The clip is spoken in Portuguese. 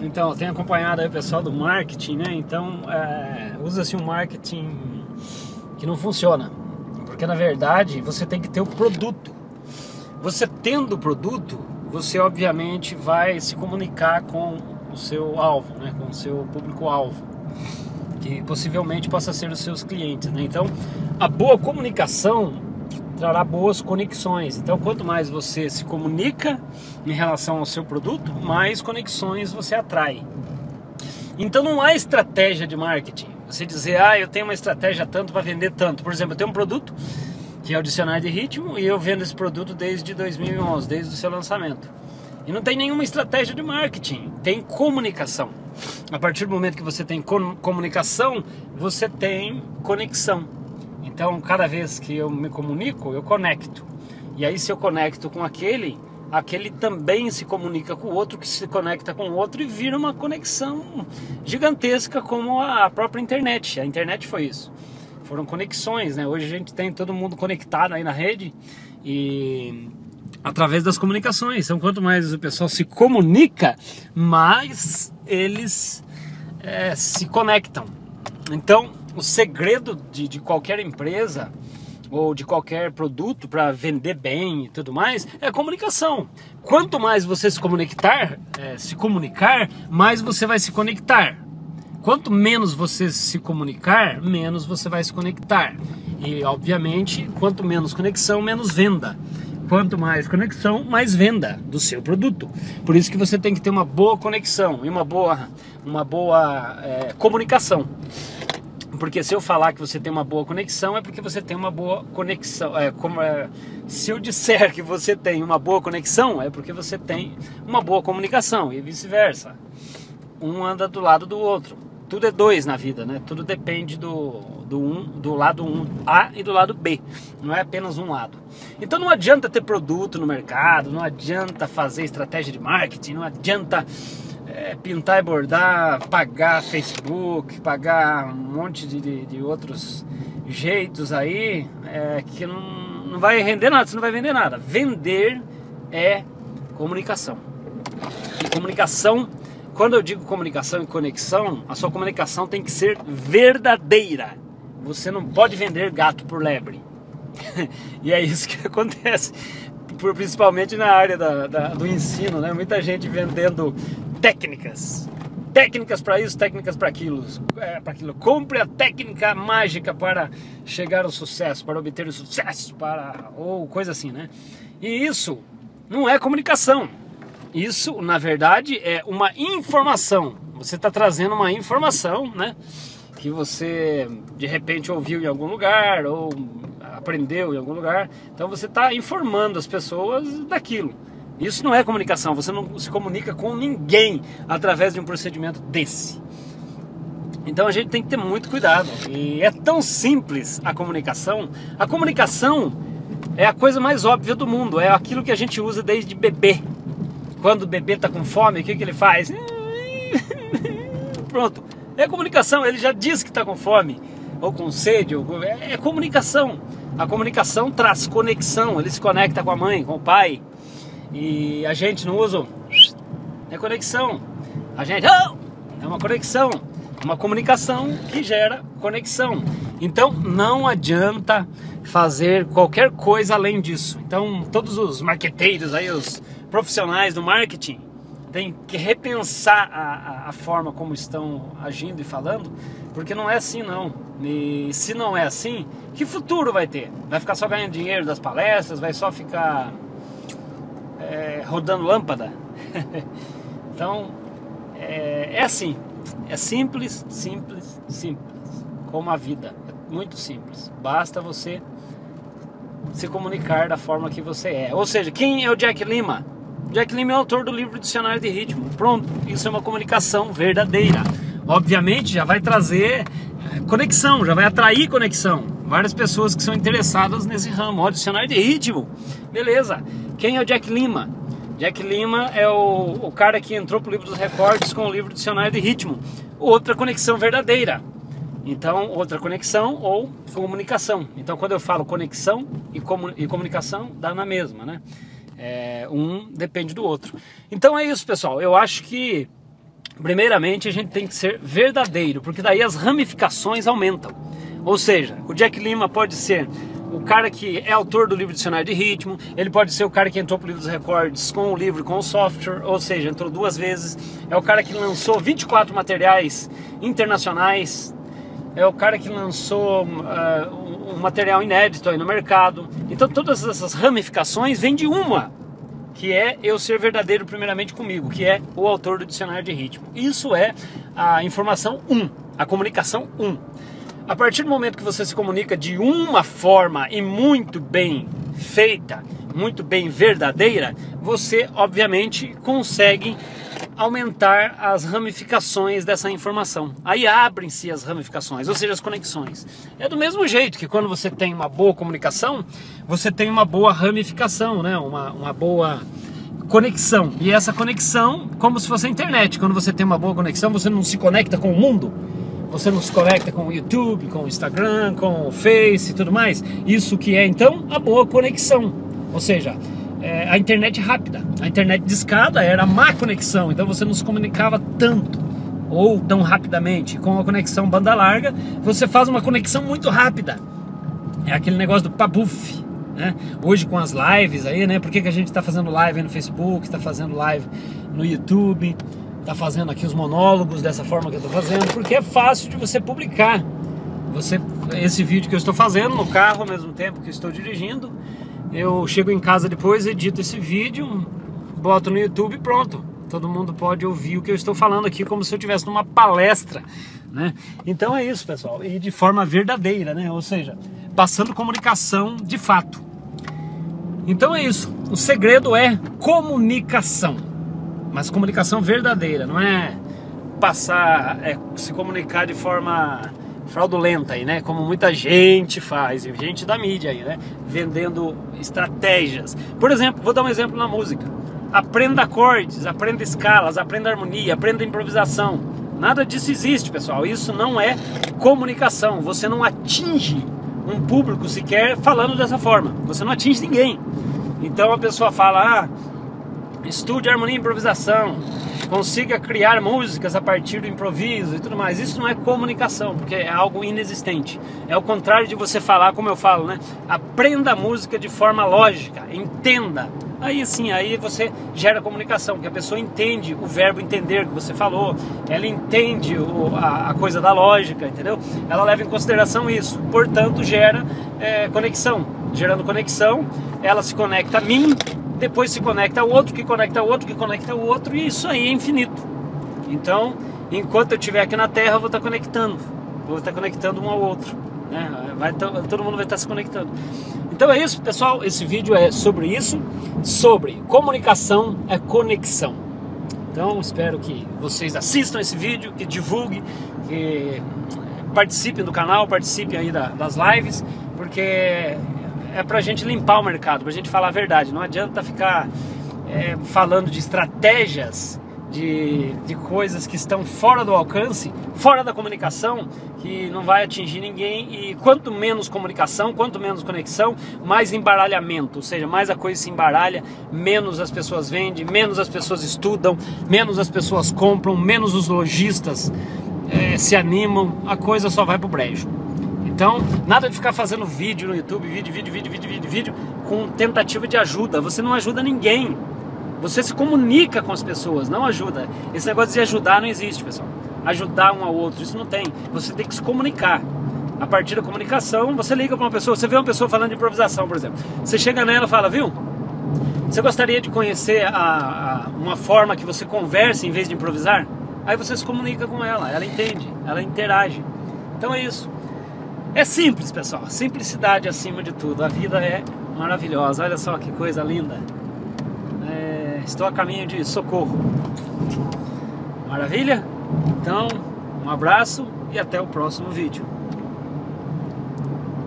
Então, eu tenho acompanhado o pessoal do marketing, né? Então, é, usa-se um marketing que não funciona. Porque, na verdade, você tem que ter o produto. Você tendo o produto, você obviamente vai se comunicar com o seu alvo, né? Com o seu público-alvo. Que possivelmente possa ser os seus clientes, né? Então, a boa comunicação trará boas conexões. Então, quanto mais você se comunica em relação ao seu produto, mais conexões você atrai. Então, não há estratégia de marketing. Você dizer, ah, eu tenho uma estratégia tanto para vender tanto. Por exemplo, eu tenho um produto que é o dicionário de ritmo e eu vendo esse produto desde 2011, desde o seu lançamento. E não tem nenhuma estratégia de marketing, tem comunicação. A partir do momento que você tem comunicação, você tem conexão. Então, cada vez que eu me comunico, eu conecto. E aí, se eu conecto com aquele, aquele também se comunica com o outro, que se conecta com o outro e vira uma conexão gigantesca, como a própria internet. A internet foi isso. Foram conexões, né? Hoje a gente tem todo mundo conectado aí na rede e através das comunicações. Então, quanto mais o pessoal se comunica, mais eles é, se conectam. Então, o segredo de, de qualquer empresa ou de qualquer produto para vender bem e tudo mais é comunicação. Quanto mais você se conectar, é, se comunicar, mais você vai se conectar. Quanto menos você se comunicar, menos você vai se conectar. E obviamente, quanto menos conexão, menos venda. Quanto mais conexão, mais venda do seu produto. Por isso que você tem que ter uma boa conexão e uma boa, uma boa é, comunicação. Porque se eu falar que você tem uma boa conexão, é porque você tem uma boa conexão. É, como, é, se eu disser que você tem uma boa conexão, é porque você tem uma boa comunicação e vice-versa. Um anda do lado do outro. Tudo é dois na vida, né? Tudo depende do, do, um, do lado um A e do lado B. Não é apenas um lado. Então não adianta ter produto no mercado, não adianta fazer estratégia de marketing, não adianta é, pintar e bordar, pagar Facebook, pagar um monte de, de, de outros jeitos aí é, que não, não vai render nada, você não vai vender nada. Vender é comunicação. E comunicação, quando eu digo comunicação e conexão, a sua comunicação tem que ser verdadeira. Você não pode vender gato por lebre. e é isso que acontece principalmente na área da, da, do ensino, né? Muita gente vendendo técnicas. Técnicas para isso, técnicas para aquilo, é, para aquilo. Compre a técnica mágica para chegar ao sucesso, para obter o sucesso, para ou coisa assim, né? E isso não é comunicação. Isso, na verdade, é uma informação. Você está trazendo uma informação, né? Que você de repente ouviu em algum lugar ou aprendeu em algum lugar. Então você está informando as pessoas daquilo. Isso não é comunicação, você não se comunica com ninguém através de um procedimento desse. Então a gente tem que ter muito cuidado. E é tão simples a comunicação. A comunicação é a coisa mais óbvia do mundo, é aquilo que a gente usa desde bebê. Quando o bebê está com fome, o que, que ele faz? Pronto. É comunicação, ele já diz que está com fome, ou com sede, ou... é comunicação. A comunicação traz conexão, ele se conecta com a mãe, com o pai, e a gente não usa. É conexão. A gente. É uma conexão. Uma comunicação que gera conexão. Então não adianta fazer qualquer coisa além disso. Então todos os marqueteiros aí, os profissionais do marketing, têm que repensar a, a, a forma como estão agindo e falando, porque não é assim não. E se não é assim, que futuro vai ter? Vai ficar só ganhando dinheiro das palestras, vai só ficar é, rodando lâmpada. então, é, é assim. É simples, simples, simples. Como a vida. É muito simples. Basta você se comunicar da forma que você é. Ou seja, quem é o Jack Lima? Jack Lima é autor do livro Dicionário de Ritmo. Pronto, isso é uma comunicação verdadeira. Obviamente já vai trazer é, conexão, já vai atrair conexão. Várias pessoas que são interessadas nesse ramo. Ó, dicionário de ritmo. Beleza. Quem é o Jack Lima? Jack Lima é o, o cara que entrou pro livro dos recordes com o livro Dicionário de Ritmo. Outra conexão verdadeira. Então, outra conexão ou comunicação. Então, quando eu falo conexão e, e comunicação, dá na mesma, né? É, um depende do outro. Então é isso, pessoal. Eu acho que Primeiramente, a gente tem que ser verdadeiro, porque daí as ramificações aumentam. Ou seja, o Jack Lima pode ser o cara que é autor do livro Dicionário de Ritmo, ele pode ser o cara que entrou para o livro dos recordes com o livro, com o software, ou seja, entrou duas vezes. É o cara que lançou 24 materiais internacionais. É o cara que lançou uh, um material inédito aí no mercado. Então todas essas ramificações vêm de uma, que é eu ser verdadeiro primeiramente comigo, que é o autor do Dicionário de Ritmo. Isso é a informação 1, um, a comunicação 1. Um. A partir do momento que você se comunica de uma forma e muito bem feita, muito bem verdadeira, você obviamente consegue aumentar as ramificações dessa informação. Aí abrem-se as ramificações, ou seja, as conexões. É do mesmo jeito que quando você tem uma boa comunicação, você tem uma boa ramificação, né? uma, uma boa conexão. E essa conexão, como se fosse a internet. Quando você tem uma boa conexão, você não se conecta com o mundo você não se conecta com o YouTube, com o Instagram, com o Face e tudo mais. Isso que é então a boa conexão. Ou seja, é, a internet rápida. A internet de escada era má conexão, então você não se comunicava tanto ou tão rapidamente. Com a conexão banda larga, você faz uma conexão muito rápida. É aquele negócio do pabuf. Né? Hoje com as lives aí, né? Por que, que a gente está fazendo live no Facebook, está fazendo live no YouTube? Tá fazendo aqui os monólogos dessa forma que eu estou fazendo, porque é fácil de você publicar. Você, esse vídeo que eu estou fazendo no carro ao mesmo tempo que estou dirigindo, eu chego em casa depois, edito esse vídeo, boto no YouTube pronto. Todo mundo pode ouvir o que eu estou falando aqui como se eu estivesse numa palestra, né? Então é isso, pessoal, e de forma verdadeira, né? Ou seja, passando comunicação de fato. Então é isso. O segredo é comunicação mas comunicação verdadeira, não é passar, é se comunicar de forma fraudulenta aí, né? Como muita gente faz, gente da mídia aí, né? Vendendo estratégias. Por exemplo, vou dar um exemplo na música. Aprenda acordes, aprenda escalas, aprenda harmonia, aprenda improvisação. Nada disso existe, pessoal. Isso não é comunicação. Você não atinge um público sequer falando dessa forma. Você não atinge ninguém. Então a pessoa fala: "Ah, estude harmonia e improvisação, consiga criar músicas a partir do improviso e tudo mais. Isso não é comunicação, porque é algo inexistente. É o contrário de você falar, como eu falo, né? Aprenda a música de forma lógica, entenda. Aí sim, aí você gera comunicação, porque a pessoa entende o verbo entender que você falou, ela entende o, a, a, coisa da lógica, entendeu? Ela leva em consideração isso, portanto gera é, conexão. Gerando conexão, ela se conecta a mim, depois se conecta ao outro, que conecta ao outro, que conecta ao outro, e isso aí é infinito. Então, enquanto eu estiver aqui na Terra, eu vou estar conectando, vou estar conectando um ao outro. Né? Vai, todo mundo vai estar se conectando. Então é isso, pessoal. Esse vídeo é sobre isso, sobre comunicação é conexão. Então espero que vocês assistam esse vídeo, que divulguem, que participem do canal, participem aí das lives, porque é pra gente limpar o mercado, pra gente falar a verdade. Não adianta ficar é, falando de estratégias, de, de coisas que estão fora do alcance, fora da comunicação, que não vai atingir ninguém. E quanto menos comunicação, quanto menos conexão, mais embaralhamento. Ou seja, mais a coisa se embaralha, menos as pessoas vendem, menos as pessoas estudam, menos as pessoas compram, menos os lojistas é, se animam, a coisa só vai pro brejo. Então, nada de ficar fazendo vídeo no YouTube, vídeo, vídeo, vídeo, vídeo, vídeo, vídeo, com tentativa de ajuda. Você não ajuda ninguém. Você se comunica com as pessoas, não ajuda. Esse negócio de ajudar não existe, pessoal. Ajudar um ao outro, isso não tem. Você tem que se comunicar. A partir da comunicação, você liga para uma pessoa, você vê uma pessoa falando de improvisação, por exemplo. Você chega nela e fala, viu? Você gostaria de conhecer a, a, uma forma que você conversa em vez de improvisar? Aí você se comunica com ela, ela entende, ela interage. Então é isso. É simples, pessoal. Simplicidade acima de tudo. A vida é maravilhosa. Olha só que coisa linda. É, estou a caminho de socorro. Maravilha? Então, um abraço e até o próximo vídeo.